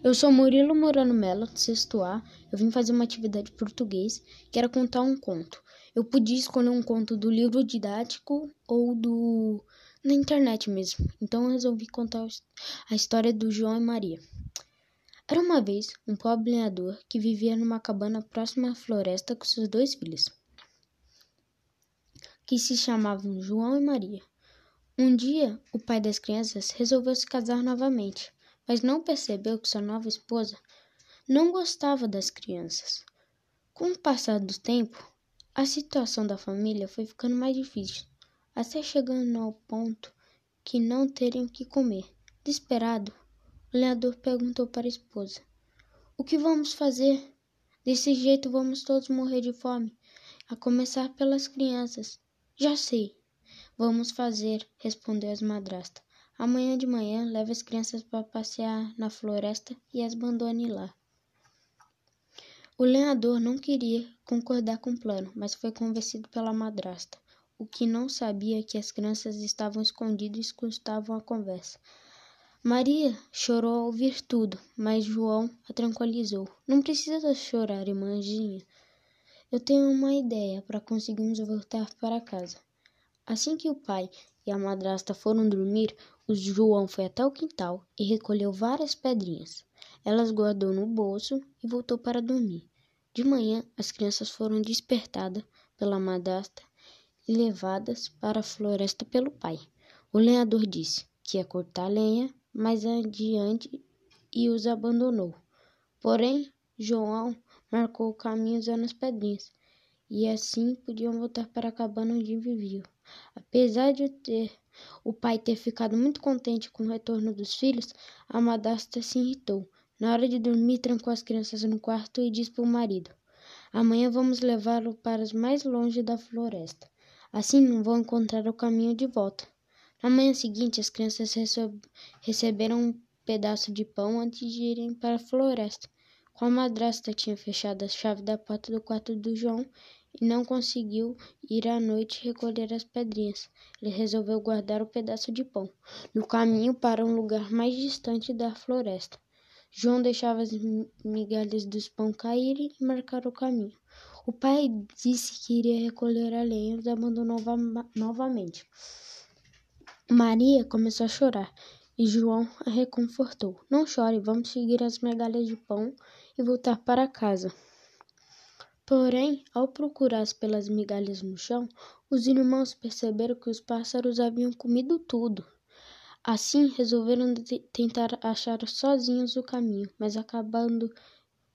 Eu sou Murilo Morano Mello, sexto A. Eu vim fazer uma atividade de português, que era contar um conto. Eu podia escolher um conto do livro didático ou do na internet mesmo. Então eu resolvi contar a história do João e Maria. Era uma vez um pobre lenhador que vivia numa cabana próxima à floresta com seus dois filhos, que se chamavam João e Maria. Um dia, o pai das crianças resolveu se casar novamente mas não percebeu que sua nova esposa não gostava das crianças. Com o passar do tempo, a situação da família foi ficando mais difícil, até chegando ao ponto que não teriam o que comer. Desesperado, o lenhador perguntou para a esposa: O que vamos fazer? Desse jeito vamos todos morrer de fome, a começar pelas crianças. Já sei. Vamos fazer, respondeu a madrasta. Amanhã de manhã, leve as crianças para passear na floresta e as abandone lá. O lenhador não queria concordar com o plano, mas foi convencido pela madrasta, o que não sabia que as crianças estavam escondidas e escutavam a conversa. Maria chorou ao ouvir tudo, mas João a tranquilizou. Não precisa chorar, irmãzinha. Eu tenho uma ideia para conseguirmos voltar para casa. Assim que o pai e a madrasta foram dormir, o João foi até o quintal e recolheu várias pedrinhas. Elas guardou no bolso e voltou para dormir. De manhã, as crianças foram despertadas pela madrasta e levadas para a floresta pelo pai. O lenhador disse que ia cortar lenha mais adiante e os abandonou. Porém, João marcou o caminho usando as pedrinhas e assim podiam voltar para a cabana onde viviam. Apesar de ter o pai ter ficado muito contente com o retorno dos filhos, a madrasta se irritou. Na hora de dormir, trancou as crianças no quarto e disse para o marido: Amanhã vamos levá-lo para mais longe da floresta. Assim não vão encontrar o caminho de volta. Na manhã seguinte, as crianças receberam um pedaço de pão antes de irem para a floresta. Como a madrasta tinha fechado a chave da porta do quarto do João, e não conseguiu ir à noite recolher as pedrinhas. Ele resolveu guardar o pedaço de pão no caminho para um lugar mais distante da floresta. João deixava as migalhas dos pão caírem e marcar o caminho. O pai disse que iria recolher a lenha e os abandonou novamente. Maria começou a chorar e João a reconfortou. Não chore, vamos seguir as migalhas de pão e voltar para casa. Porém, ao procurar pelas migalhas no chão, os irmãos perceberam que os pássaros haviam comido tudo. Assim, resolveram tentar achar sozinhos o caminho, mas acabando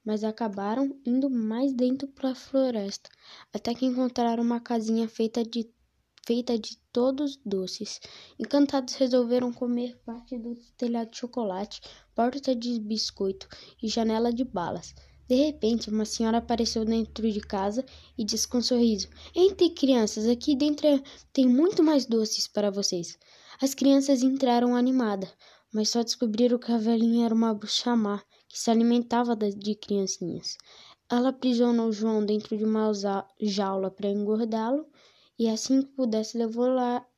mas acabaram indo mais dentro para a floresta, até que encontraram uma casinha feita de feita de todos doces. Encantados resolveram comer parte do telhado de chocolate, porta de biscoito e janela de balas. De repente, uma senhora apareceu dentro de casa e disse com um sorriso: Entre crianças, aqui dentro tem muito mais doces para vocês. As crianças entraram animadas, mas só descobriram que a velhinha era uma bruxa má que se alimentava de criancinhas. Ela aprisionou João dentro de uma jaula para engordá-lo e assim que pudesse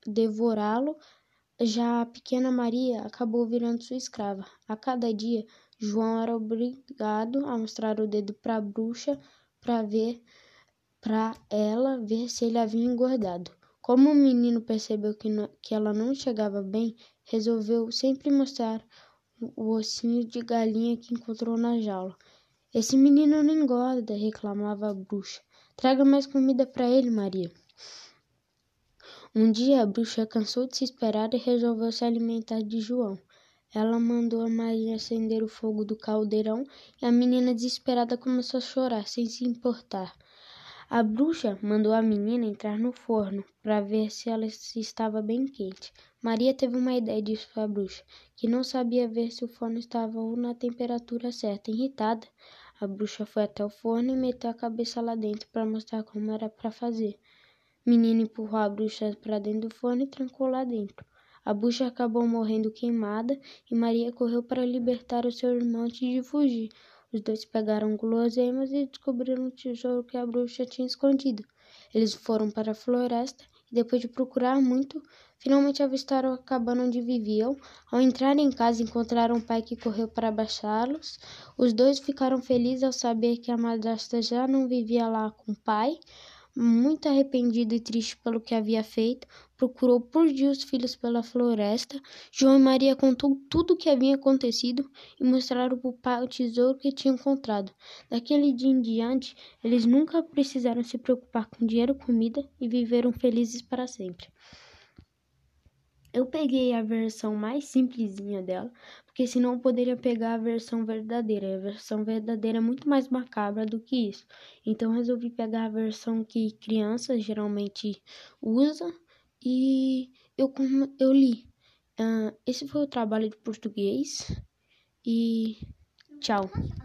devorá-lo, já a pequena Maria acabou virando sua escrava. A cada dia, João era obrigado a mostrar o dedo para a bruxa para ver para ela ver se ele havia engordado. Como o menino percebeu que, não, que ela não chegava bem, resolveu sempre mostrar o ossinho de galinha que encontrou na jaula. Esse menino não engorda, reclamava a bruxa. Traga mais comida para ele, Maria. Um dia a bruxa cansou de se esperar e resolveu se alimentar de João. Ela mandou a Maria acender o fogo do caldeirão e a menina desesperada começou a chorar, sem se importar. A bruxa mandou a menina entrar no forno para ver se ela estava bem quente. Maria teve uma ideia disse para a bruxa, que não sabia ver se o forno estava na temperatura certa. Irritada, a bruxa foi até o forno e meteu a cabeça lá dentro para mostrar como era para fazer. Menina empurrou a bruxa para dentro do forno e trancou lá dentro. A bruxa acabou morrendo queimada e Maria correu para libertar o seu irmão antes de fugir. Os dois pegaram guloseimas e descobriram o tesouro que a bruxa tinha escondido. Eles foram para a floresta e depois de procurar muito, finalmente avistaram a cabana onde viviam. Ao entrar em casa, encontraram o pai que correu para abraçá-los. Os dois ficaram felizes ao saber que a madrasta já não vivia lá com o pai. Muito arrependido e triste pelo que havia feito, procurou por dia os filhos pela floresta. João e Maria contou tudo o que havia acontecido e mostraram para o pai o tesouro que tinham encontrado. Daquele dia em diante, eles nunca precisaram se preocupar com dinheiro, comida e viveram felizes para sempre. Eu peguei a versão mais simplesinha dela, porque senão eu poderia pegar a versão verdadeira. A versão verdadeira é muito mais macabra do que isso. Então resolvi pegar a versão que crianças geralmente usam e eu, eu li. Uh, esse foi o trabalho de português e tchau.